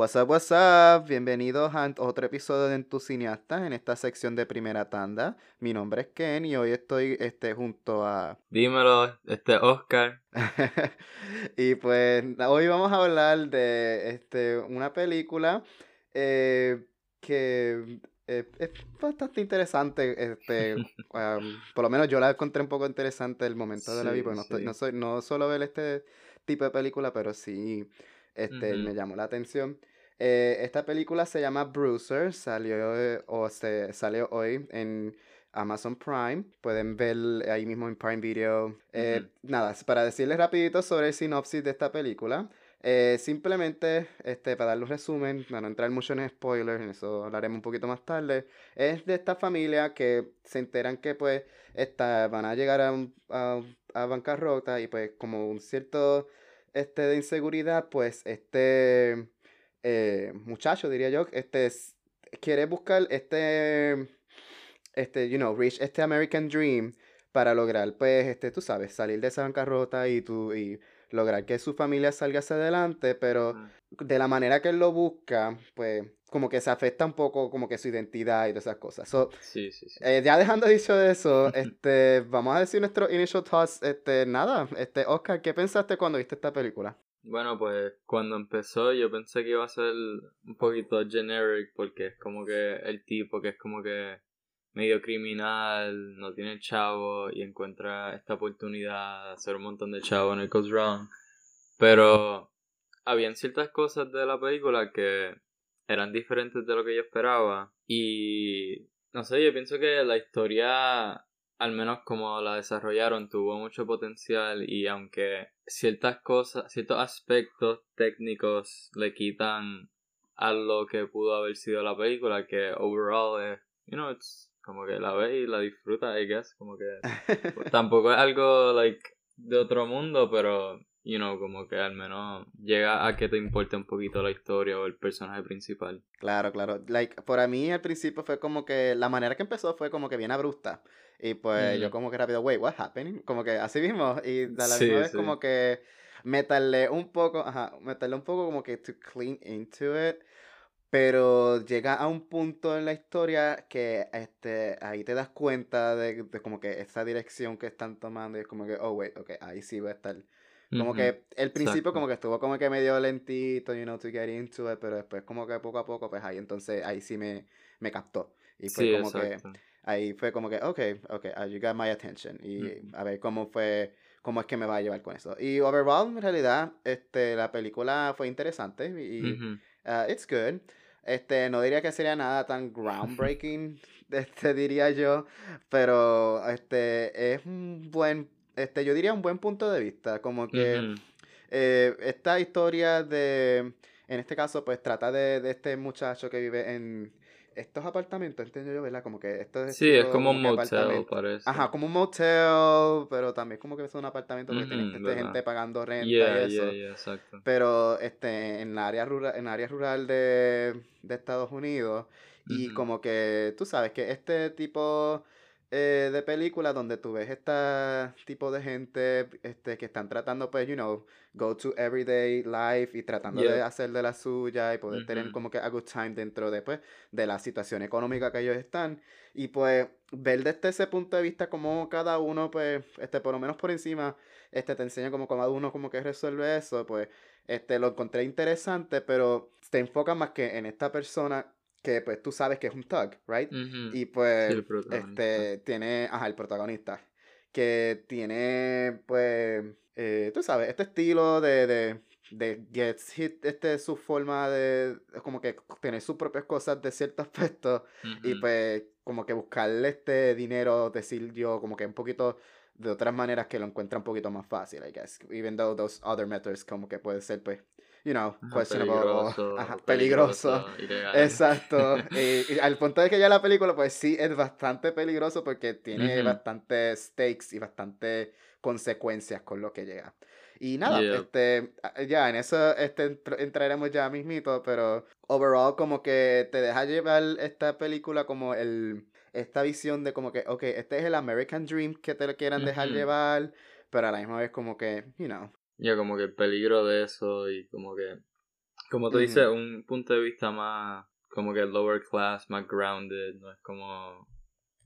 What's up, what's up? Bienvenidos a otro episodio de En tu cineasta en esta sección de primera tanda. Mi nombre es Ken y hoy estoy este, junto a. Dímelo, este Oscar. y pues hoy vamos a hablar de este, una película eh, que eh, es bastante interesante. Este, por lo menos yo la encontré un poco interesante el momento de la vida, no, no, soy, no solo ver este tipo de película, pero sí este, me llamó la atención. Eh, esta película se llama Bruiser, salió, eh, o se, salió hoy en Amazon Prime. Pueden ver ahí mismo en Prime Video. Eh, nada, para decirles rapidito sobre el sinopsis de esta película. simplemente, este, para darle un resumen, para no entrar mucho en spoilers, en eso hablaremos un poquito más tarde, es de esta familia que se enteran que pues van a llegar a, a, a bancarrota y pues como un cierto este, de inseguridad, pues este eh, muchacho, diría yo, este quiere buscar este, este, you know, reach este American Dream para lograr, pues, este, tú sabes, salir de esa bancarrota y, tú, y lograr que su familia salga hacia adelante, pero de la manera que él lo busca, pues, como que se afecta un poco como que su identidad y todas esas cosas. sí, sí, sí. Eh, ya dejando dicho eso, este, vamos a decir nuestro initial thoughts, este, nada, este, Oscar, ¿qué pensaste cuando viste esta película? Bueno, pues cuando empezó yo pensé que iba a ser un poquito generic porque es como que el tipo que es como que medio criminal, no tiene chavo y encuentra esta oportunidad de hacer un montón de chavo en el Goes Wrong. Pero habían ciertas cosas de la película que eran diferentes de lo que yo esperaba y no sé, yo pienso que la historia al menos como la desarrollaron, tuvo mucho potencial y aunque ciertas cosas, ciertos aspectos técnicos le quitan a lo que pudo haber sido la película, que overall es, you know, it's como que la ve y la disfruta, I guess, como que tampoco es algo, like, de otro mundo, pero you know, como que al menos llega a que te importe un poquito la historia o el personaje principal. Claro, claro. Like, para mí al principio fue como que la manera que empezó fue como que bien abrupta. Y pues yo como que rápido, wait, what happened? Como que así mismo. Y de la misma vez como que meterle un poco, ajá, meterle un poco como que to clean into it. Pero llega a un punto en la historia que este, ahí te das cuenta de, de como que esa dirección que están tomando y es como que, oh, wait, ok, ahí sí va a estar como que el principio como que estuvo como que medio lentito, you know, to get into it, pero después como que poco a poco, pues ahí entonces ahí sí me, me captó. Y fue como que, ahí fue como que, ok, ok, uh, you got my attention. Y a ver cómo fue, cómo es que me va a llevar con eso. Y overall, en realidad, este, la película fue interesante y uh, it's good. Este, no diría que sería nada tan groundbreaking, este, diría yo, pero este, es un buen este, yo diría un buen punto de vista, como que eh, esta historia de, en este caso, pues trata de, de este muchacho que vive en estos apartamentos, entiendo yo, ¿verdad? Como que esto es... Sí, es como un motel, parece. Ajá, como un motel, pero también como que es un apartamento porque tiene gente pagando renta y eso. exacto. Pero este, en la área rural, en área rural de, de Estados Unidos, y como que tú sabes que este tipo eh, de películas donde tú ves este tipo de gente este, que están tratando, pues, you know, go to everyday life y tratando de hacer de la suya y poder tener como que a good time dentro de, pues, de la situación económica que ellos están. Y pues, ver desde ese punto de vista como cada uno, pues, este, por lo menos por encima, este, te enseña como cada uno como que resuelve eso, pues, este, lo encontré interesante, pero te enfoca más que en esta persona que pues tú sabes que es un thug, right? Y pues este tiene, ajá, el protagonista, que tiene pues, eh, tú sabes, este estilo de, de, de gets hit, este su forma de, como que tener sus propias cosas de cierto aspecto y pues como que buscarle este dinero, decir yo, como que un poquito de otras maneras que lo encuentra un poquito más fácil, I guess. Even though those other methods como que puede ser pues you know, questionable, peligroso, peligroso, exacto. y, al punto de que ya la película, pues sí, es bastante peligroso porque tiene bastante stakes y bastante consecuencias con lo que llega. Y nada, este, ya en eso este, entraremos ya mismito, pero overall como que te deja llevar esta película como el, esta visión de como que, ok, este es el American Dream que te lo quieran dejar llevar, pero a la misma vez como que, you know, ya como que el peligro de eso y como que como tú dices, un punto de vista más como que lower class, más grounded, no es como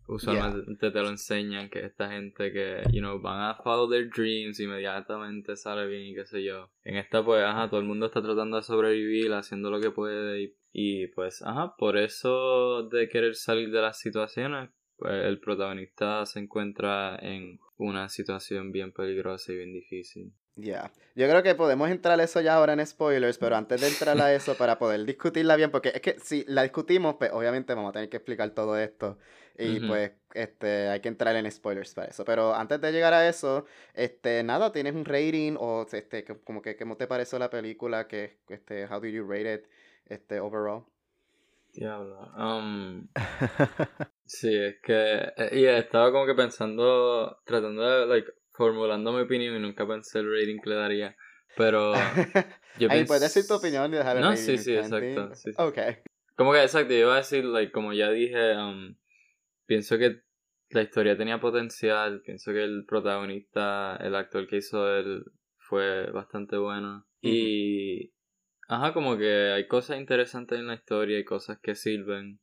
usualmente te lo enseñan que esta gente que, you know, van a follow their dreams inmediatamente sale bien y qué sé yo. En esta pues, ajá, todo el mundo está tratando de sobrevivir, haciendo lo que puede y, y pues, ajá, por eso de querer salir de las situaciones, pues el protagonista se encuentra en una situación bien peligrosa y bien difícil. Ya, yo creo que podemos entrar a eso ya ahora en spoilers, pero antes de entrar a eso, para poder discutirla bien, porque es que si la discutimos, pues obviamente vamos a tener que explicar todo esto y pues este hay que entrar en spoilers para eso. Pero antes de llegar a eso, este nada, ¿tienes un rating o este como que cómo te pareció la película? Que este how do you rate it este overall? Diablo. Um, sí, es que y estaba como que pensando tratando de like formulando mi opinión y nunca pensé el rating que le daría. Pero. Yo Ahí puedes decir tu opinión y dejar el no, sí, sí, exacto. Sí. Ok. Como que exacto, yo iba a decir, like, como ya dije, um, pienso que la historia tenía potencial. Pienso que el protagonista, el actor que hizo él, fue bastante bueno. Y. Ajá, como que hay cosas interesantes en la historia, hay cosas que sirven.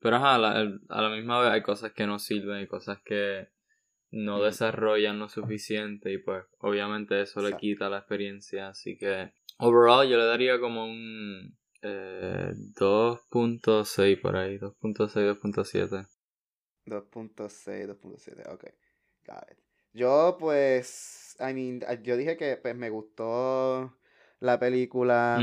Pero ajá, a la misma vez hay cosas que no sirven y cosas que no desarrollan lo suficiente y pues obviamente eso le quita la experiencia. Así que overall yo le daría como un eh, 2.6 por ahí, 2.6, 2.7. 2.6, 2.7, ok. Got it. Yo pues, I mean, yo dije que pues me gustó la película,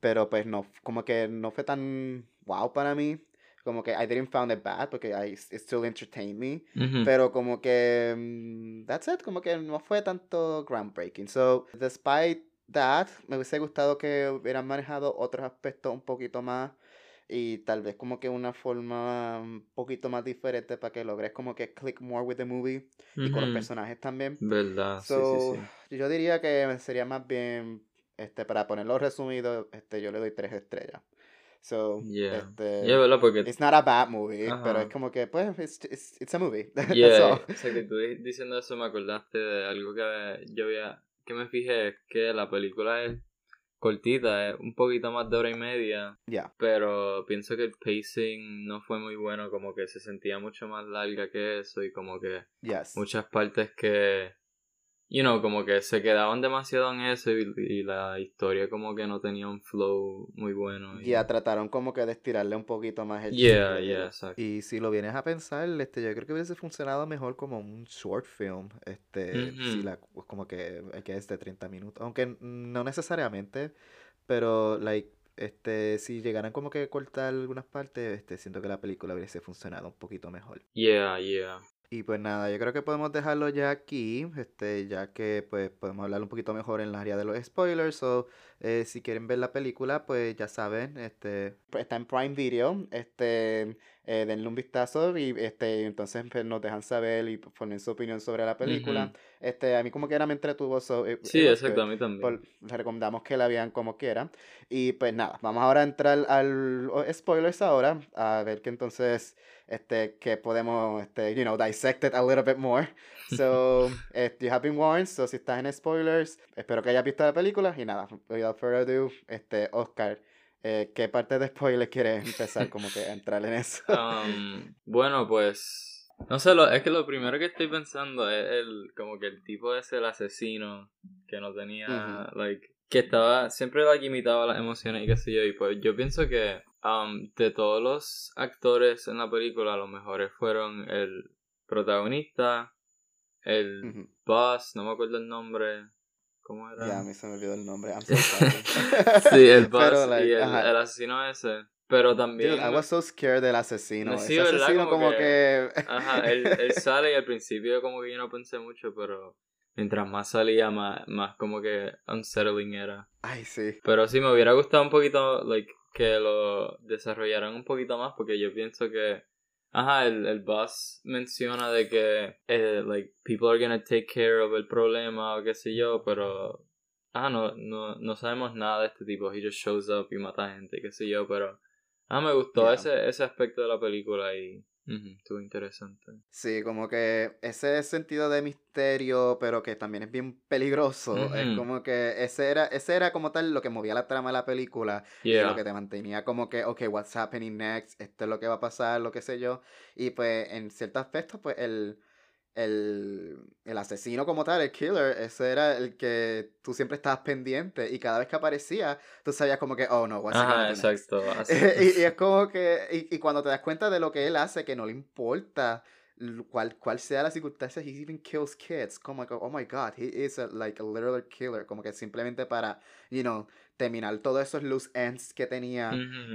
pero pues no, como que no fue tan wow para mí como que I didn't find it bad porque I, it still entertained me, pero como que um, that's it, como que no fue tanto groundbreaking. So, despite that, me hubiese gustado que hubieran manejado otros aspectos un poquito más y tal vez como que una forma un poquito más diferente para que logres como que click more with the movie y con los personajes también. Verdad. So, sí, sí, Yo diría que sería más bien, este, para ponerlo resumido, este, yo le doy tres estrellas. So, yeah. este, yeah, ¿verdad? Porque... it's not a bad movie, pero es como que, pues, it's, it's, it's a movie. Yeah, o sea, que tú diciendo eso me acordaste de algo que yo había, que me fijé, es que la película es cortita, es un poquito más de hora y media. Yeah. Pero pienso que el pacing no fue muy bueno, como que se sentía mucho más larga que eso y como que yes. muchas partes que you know, como que se quedaban demasiado en eso y, la historia como que no tenía un flow muy bueno. Ya trataron como que de estirarle un poquito más el Yeah, yeah, exacto. Y si lo vienes a pensar, este, yo creo que hubiese funcionado mejor como un short film, este, si la, pues, como que, que es de 30 minutos, aunque no necesariamente, pero, like, este, si llegaran como que a cortar algunas partes, este, siento que la película hubiese funcionado un poquito mejor. Yeah, yeah. Y pues nada, yo creo que podemos dejarlo ya aquí, este, ya que pues podemos hablar un poquito mejor en el área de los spoilers. O eh, si quieren ver la película, pues ya saben, este, está en Prime Video, este, eh, denle un vistazo y este, entonces pues, nos dejan saber y ponen su opinión sobre la película. Este, a mí como quiera me entretuvo. So, sí, exacto, a mí también. les recomendamos que la vean como quiera. Y pues nada, vamos ahora a entrar al spoilers ahora, a ver que entonces este, que podemos, este, you know, dissect it a little bit more. So, you have been warned, so si estás en spoilers, espero que hayas visto la película y nada, without further ado, este, Oscar, eh, ¿qué parte de spoilers quieres empezar como que a entrar en eso? Um, bueno, pues, no sé, lo, es que lo primero que estoy pensando es el, como que el tipo ese, el asesino, que no tenía, like, que estaba, siempre like, imitaba las emociones y qué sé yo, y pues yo pienso que Um, de todos los actores en la película, los mejores fueron el protagonista, el boss, no me acuerdo el nombre. ¿Cómo era? Ya, a mí se me olvidó el nombre. sí, el boss y el, asesino ese. Pero también. Dude, I was so scared del asesino. Sí, Ese asesino como, que. Ajá, él, él sale y al principio como que yo no pensé mucho, pero mientras más salía, más, más como que unsettling era. Ay, sí. Pero sí, me hubiera gustado un poquito, like, que lo desarrollaran un poquito más porque yo pienso que ajá el, el boss menciona de que eh, like people are gonna take care of el problema o qué sé yo pero ah no no no sabemos nada de este tipo. He just shows up y mata gente qué sé yo pero ah me gustó ese ese aspecto de la película y Estuvo interesante. Sí, como que ese sentido de misterio, pero que también es bien peligroso. Es como que ese era, ese era como tal lo que movía la trama de la película. Y lo que te mantenía como que, ok, what's happening next? Esto es lo que va a pasar, lo que sé yo. Y pues en cierto aspecto, pues el el, el, asesino como tal, el killer, ese era el que tú siempre estabas pendiente y cada vez que aparecía, tú sabías como que, oh no, what's Ajá, exacto. y, y, es como que, y, cuando te das cuenta de lo que él hace, que no le importa cuál, cuál sea la circunstancia, he even kills kids, como que, oh my god, he is a, like a literal killer, como que simplemente para, you know, terminar todos esos loose ends que tenía,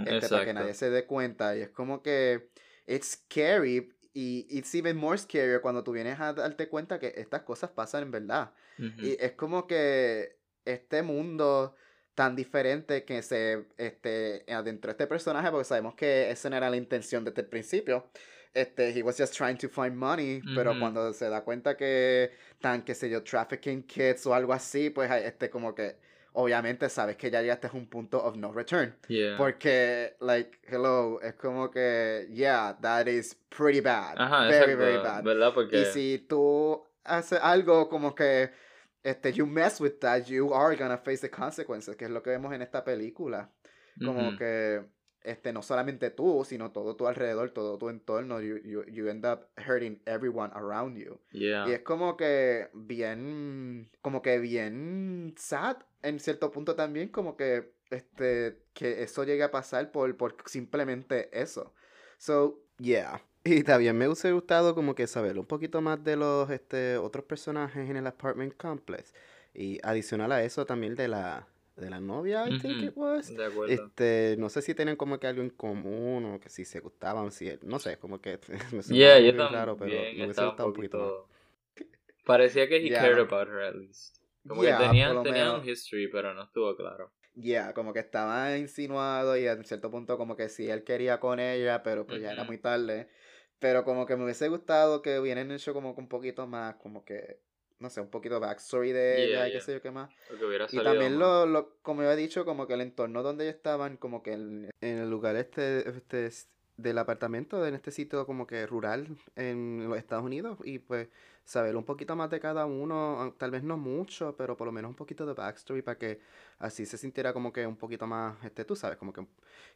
este, para que nadie se dé cuenta, y es como que, it's scary, y it's even more scary cuando tú vienes a darte cuenta que estas cosas pasan en verdad. Y es como que este mundo tan diferente que se este adentro de este personaje porque sabemos que esa no era la intención desde el principio. Este he was just trying to find money pero cuando se da cuenta que tan que sé yo trafficking kids o algo así pues este como que obviamente sabes que ya llegaste a un punto of no return. Porque, like, hello, es como que, yeah, that is pretty bad. very, very bad. ¿verdad? Porque... Y si tú haces algo como que, este, you mess with that, you are gonna face the consequences, que es lo que vemos en esta película. Como que, este, no solamente tú, sino todo tu alrededor, todo tu entorno, you, you, you end up hurting everyone around you. Y es como que bien, como que bien sad en cierto punto también como que este que eso llegue a pasar por, por simplemente eso. So, yeah. Y también me hubiese gustado como que saber un poquito más de los este, otros personajes en el apartment complex. Y adicional a eso también de la de la novia, I think it was. De acuerdo. Este, no sé si tienen como que algo en común o que si se gustaban, si no sé, como que me yeah, yo claro, pero me hubiese gustado un poquito, Parecía que he cared about her at least. Como que tenían, un history, pero no estuvo claro. Ya, yeah, como que estaba insinuado y en cierto punto como que sí él quería con ella, pero pues ya era muy tarde. Pero como que me hubiese gustado que hubieran hecho como un poquito más, como que, no sé, un poquito backstory de ella y qué sé yo qué más. Y también lo, lo, como yo he dicho, como que el entorno donde ellos estaban, como que en, en el lugar este, este del apartamento, en este sitio como que rural en los Estados Unidos, y pues saber un poquito más de cada uno, tal vez no mucho, pero por lo menos un poquito de backstory para que así se sintiera como que un poquito más, este, tú sabes, como que,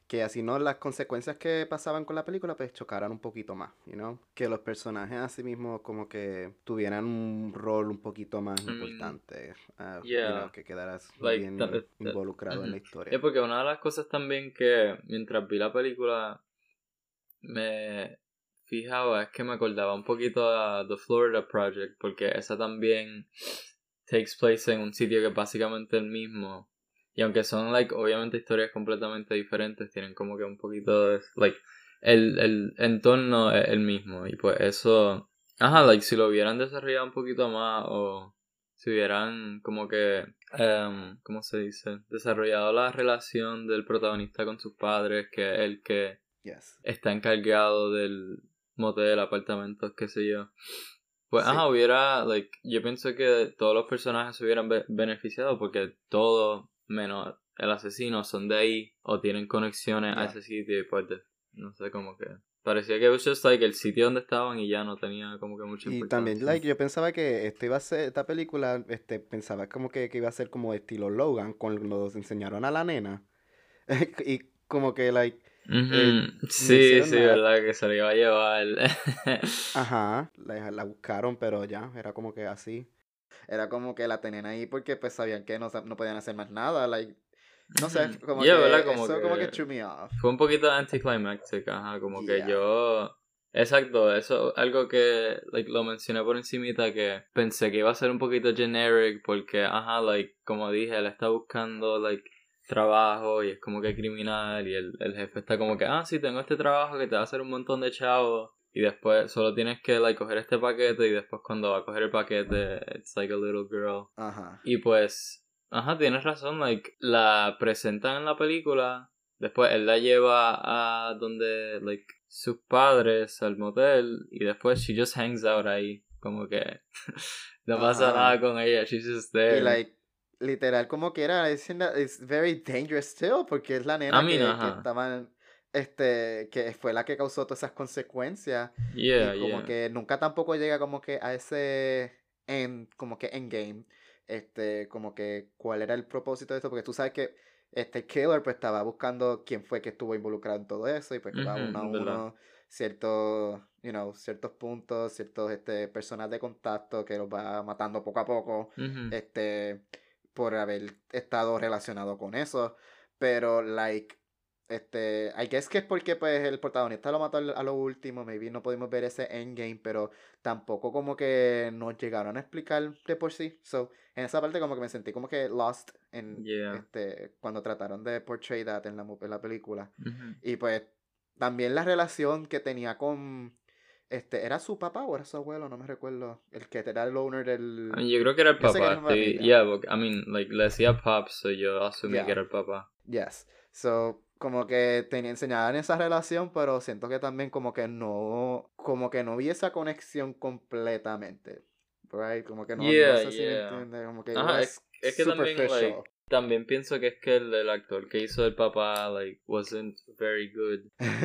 que así no las consecuencias que pasaban con la película pues chocaran un poquito más, you know? Que los personajes así mismo como que tuvieran un rol un poquito más importante, uh, que quedaras bien involucrado en la historia. Es porque una de las cosas también que mientras vi la película me fijaba es que me acordaba un poquito a The Florida Project, porque esa también takes place en un sitio que es básicamente el mismo. Y aunque son, like, obviamente historias completamente diferentes, tienen como que un poquito de, like, el, el entorno es el mismo. Y pues eso, ajá, like, si lo hubieran desarrollado un poquito más o si hubieran como que, um, ¿cómo se dice? Desarrollado la relación del protagonista con sus padres, que es el que está encargado del, motel, apartamentos, qué sé yo. Pues, ajá, hubiera, like, yo pienso que todos los personajes se hubieran beneficiado porque todos, menos el asesino, son de ahí o tienen conexiones a ese sitio y pues, no sé, como que... Parecía que was just like el sitio donde estaban y ya no tenía como que importancia. Y también, like, yo pensaba que este iba a ser, esta película, este, pensaba como que, que iba a ser como estilo Logan, cuando nos enseñaron a la nena. y como que, like, eh, sí, sí, verdad, que se lo iba a llevar. Ajá, la, la, buscaron, pero ya, era como que así. Era como que la tenían ahí porque pues sabían que no, no podían hacer más nada, like, no sé, como que Como eso que, como que threw me off. Fue un poquito anticlimactic, ajá, como que yo... Exacto, eso algo que like, lo mencioné por encimita que pensé que iba a ser un poquito generic porque, ajá, like, como dije, él está buscando, like, trabajo y es como que criminal y el, el jefe está como que, ah, sí, tengo este trabajo que te va a hacer un montón de chavos y después solo tienes que like coger este paquete y después cuando va a coger el paquete it's like a little girl. Ajá. Y pues ajá tienes razón like la presentan en la película después él la lleva a donde like sus padres al motel y después she just hangs out ahí como que no pasa nada con ella she's just there. Y like literal como que era es, very dangerous still porque es la nena que, estaban este, que fue la que causó todas esas consecuencias. y como que nunca tampoco llega como que a ese en como que endgame. Este, como que cuál era el propósito de esto, porque tú sabes que este killer pues estaba buscando quién fue que estuvo involucrado en todo eso y pues cada uno a uno ciertos, you know, ciertos puntos, ciertos este, personas de contacto que los va matando poco a poco, este, por haber estado relacionado con eso. Pero, like, este, I guess que es porque pues el protagonista lo mató a lo último, maybe no pudimos ver ese endgame, pero tampoco como que nos llegaron a explicar de por sí. So, en esa parte como que me sentí como que lost en este cuando trataron de portray that en la, en la película. Y pues también la relación que tenía con este, ¿era su papá o era su abuelo? No me recuerdo. El que era el owner del. yo creo que era el papá. Sí, yeah, I mean, like, le decía pops, so yo asumí que era el papá. Yes. So, como que tenía enseñaban esa relación, pero siento que también como que no, como que no vi esa conexión completamente. Right? Como que no, yeah, no sé si entiende, como que es, es, que también, like, también pienso que es que el, el, actor que hizo el papá, like, wasn't very good.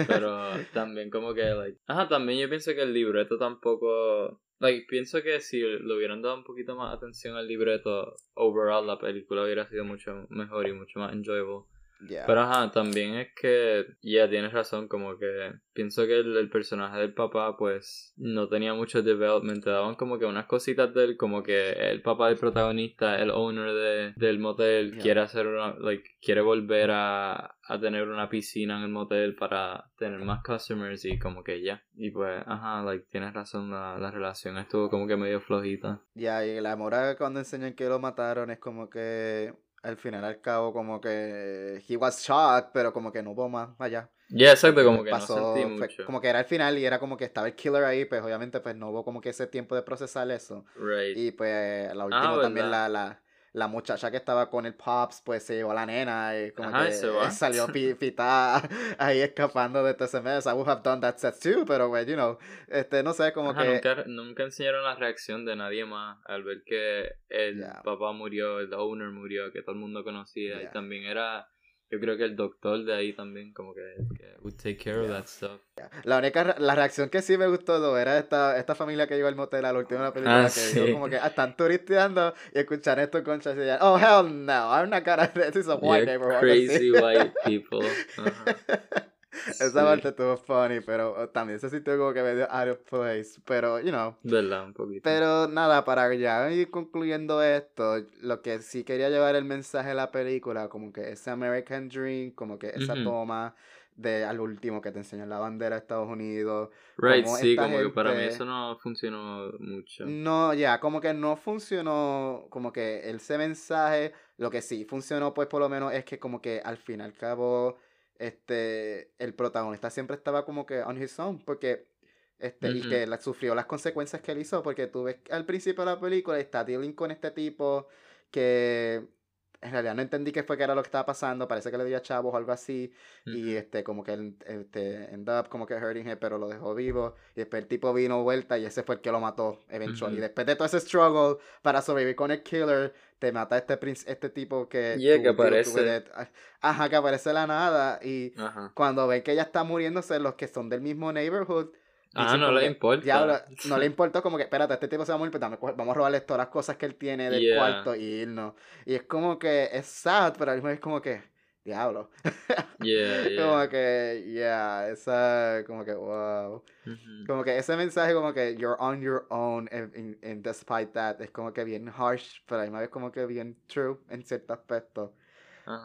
Pero también como que, like... Ajá, también yo pienso que el libreto tampoco... Like, pienso que si le hubieran dado un poquito más atención al libreto, overall la película hubiera sido mucho mejor y mucho más enjoyable. Pero ajá, también es que, ya tienes razón, como que pienso que el, personaje del papá pues no tenía mucho development, te daban como que unas cositas de él, como que el papá del protagonista, el owner de, del motel, quiere hacer una, like, quiere volver a, a tener una piscina en el motel para tener más customers y como que ya. Y pues, ajá, like, tienes razón, la, la relación estuvo como que medio flojita. Ya, y la mora cuando enseñan que lo mataron es como que al final al cabo como que he was shocked, pero como que no hubo más allá. Ya, exacto, como que pasó, mucho. como que era el final y era como que estaba el killer ahí, pues obviamente pues no hubo como que ese tiempo de procesar eso. Right. Y pues la última ah, también la, la, la muchacha que estaba con el Pops, pues se llevó a la nena y como que salió pitada ahí escapando de ese mes. I would have done that set too, pero, pues, you know, este, no sé, como que... Nunca, nunca, enseñaron la reacción de nadie más al ver que el papá murió, el owner murió, que todo el mundo conocía y también era yo creo que el doctor de ahí también como que, que would take care of that stuff. La única la reacción que sí me gustó era esta, esta familia que llegó al motel a la última película ah, que dijo como que ah, están turisteando y escuchar esto con y decían, oh hell no, I'm not gonna this is a white neighborhood. Crazy white people. Esa parte estuvo funny, pero oh, también se sintió como que medio out of place. Pero, you know. Verdad, un poquito. Pero nada, para ya ir concluyendo esto, lo que sí quería llevar el mensaje de la película, como que ese American Dream, como que esa toma de al último que te enseñan la bandera de Estados Unidos. Right, sí, como que para mí eso no funcionó mucho. No, ya, como que no funcionó, como que ese mensaje, lo que sí funcionó, pues por lo menos es que como que al fin y al cabo este, el protagonista siempre estaba como que on his own, porque, este, y que la, sufrió las consecuencias que él hizo, porque tú ves al principio de la película está dealing con este tipo que en realidad no entendí qué fue que era lo que estaba pasando, parece que le dio a chavos o algo así, y este, como que él, este, end up como que hurting him, pero lo dejó vivo, y después el tipo vino vuelta y ese fue el que lo mató, eventualmente. Y después de todo ese struggle para sobrevivir con el killer, te mata este este tipo que... que aparece. ajá, que aparece de la nada, y cuando ven que ella está muriéndose, los que son del mismo neighborhood, Ah, no le importa. no le importa como que, espérate, este tipo se va a morir, pero pues vamos a robarle todas las cosas que él tiene del cuarto y irnos. Y es como que es sad, pero al mismo es como que, diablo. Yeah, yeah. como que, yeah, esa, como que, wow. Como que ese mensaje como que you're on your own and, despite that es como que bien harsh, pero a la misma vez como que bien true en cierto aspecto.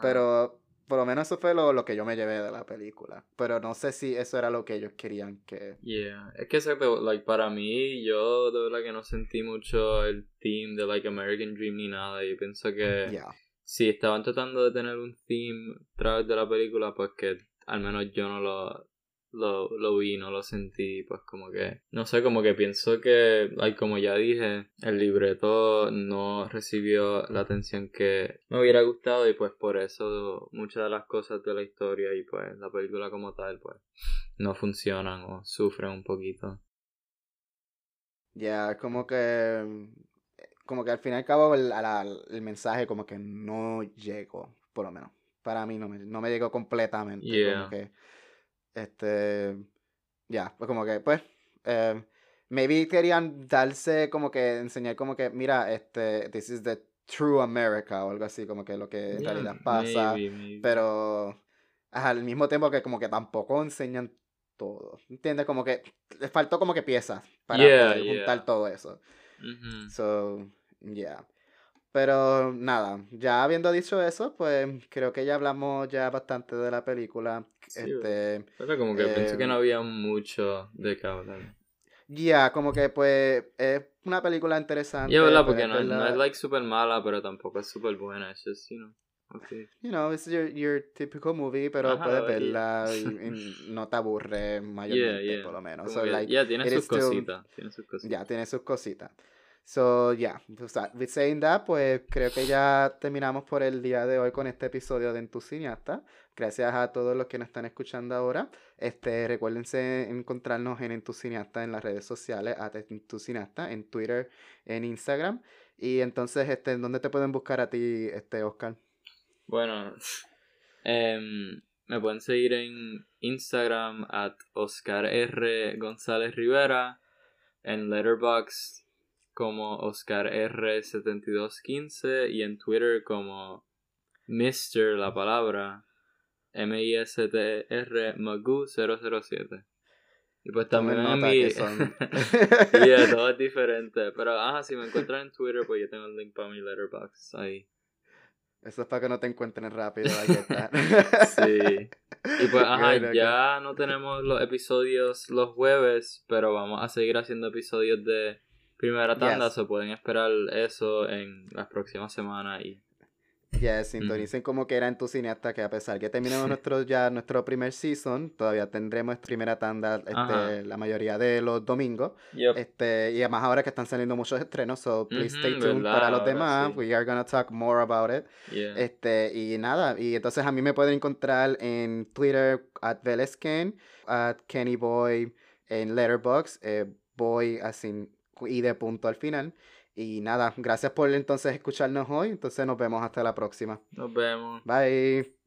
Pero por lo menos eso fue lo, lo, que yo me llevé de la película. Pero no sé si eso era lo que ellos querían que... Yeah, es que exacto, like, para mí, yo de verdad que no sentí mucho el theme de like American Dream ni nada. Y pienso que si estaban tratando de tener un theme a través de la película, pues que al menos yo no lo, lo, lo vi, no lo sentí, pues como que, no sé, como que pienso que, like, como ya dije, el libreto no recibió la atención que me hubiera gustado y pues por eso muchas de las cosas de la historia y pues la película como tal, pues no funcionan o sufren un poquito. Ya, como que, como que al fin y al cabo el, el mensaje como que no llegó, por lo menos. Para mí no me, no me llegó completamente. Como que Este, ya, pues como que, pues, eh, maybe querían darse como que, enseñar como que, mira, este, this is the true America o algo así, como que lo que en realidad pasa, pero al mismo tiempo que como que tampoco enseñan todo, ¿entiendes? Como que les faltó como que piezas para juntar todo eso. So, yeah. Pero nada, ya habiendo dicho eso, pues creo que ya hablamos ya bastante de la película. este, pero como que pensé que no em, había mucho de qué hablar. Ya, como que pues es una película interesante. Ya, ¿verdad? Porque no, no, es like super mala, pero tampoco es super buena. Es just, you know. Okay. You know, it's your, your typical movie, pero puedes verla y, no te aburre mayormente, por lo menos. So, like, yeah, tiene sus cositas. Tiene sus cositas. Ya, tiene sus cositas. So, yeah, with saying that, pues creo que ya terminamos por el día de hoy con este episodio de En tu cineasta. Gracias a todos los que nos están escuchando ahora. Este, recuérdense encontrarnos en En tu cineasta en las redes sociales, a En tu cineasta, en Twitter, en Instagram. Y entonces, este, ¿dónde te pueden buscar a ti, este, Oscar? Bueno, eh, me pueden seguir en Instagram at Oscar R. González Rivera, en Letterboxd como Oscar R7215 y en Twitter como Mr. la palabra M-I-S-T-R Magoo 007. Y pues también en mi... Son... yeah, todo es diferente. Pero ajá, si me encuentran en Twitter, pues yo tengo el link para mi letterbox ahí. Eso es para que no te encuentren rápido, sí. Y pues, ajá, ya no tenemos los episodios los jueves, pero vamos a seguir haciendo episodios de primera tanda, se pueden esperar eso en las próximas semanas y ya sintonicen como que era en tu cineasta que a pesar que terminemos nuestro ya nuestro primer season, todavía tendremos primera tanda este, la mayoría de los domingos. Este, y además ahora que están saliendo muchos estrenos, so please stay tuned para los demás. We are gonna talk more about it. Este, y nada, y entonces a mí me pueden encontrar en Twitter at Velesken, at Kennyboy, en Letterboxd, eh, boy así y de punto al final. Y nada, gracias por entonces escucharnos hoy. Entonces nos vemos hasta la próxima. Nos vemos. Bye.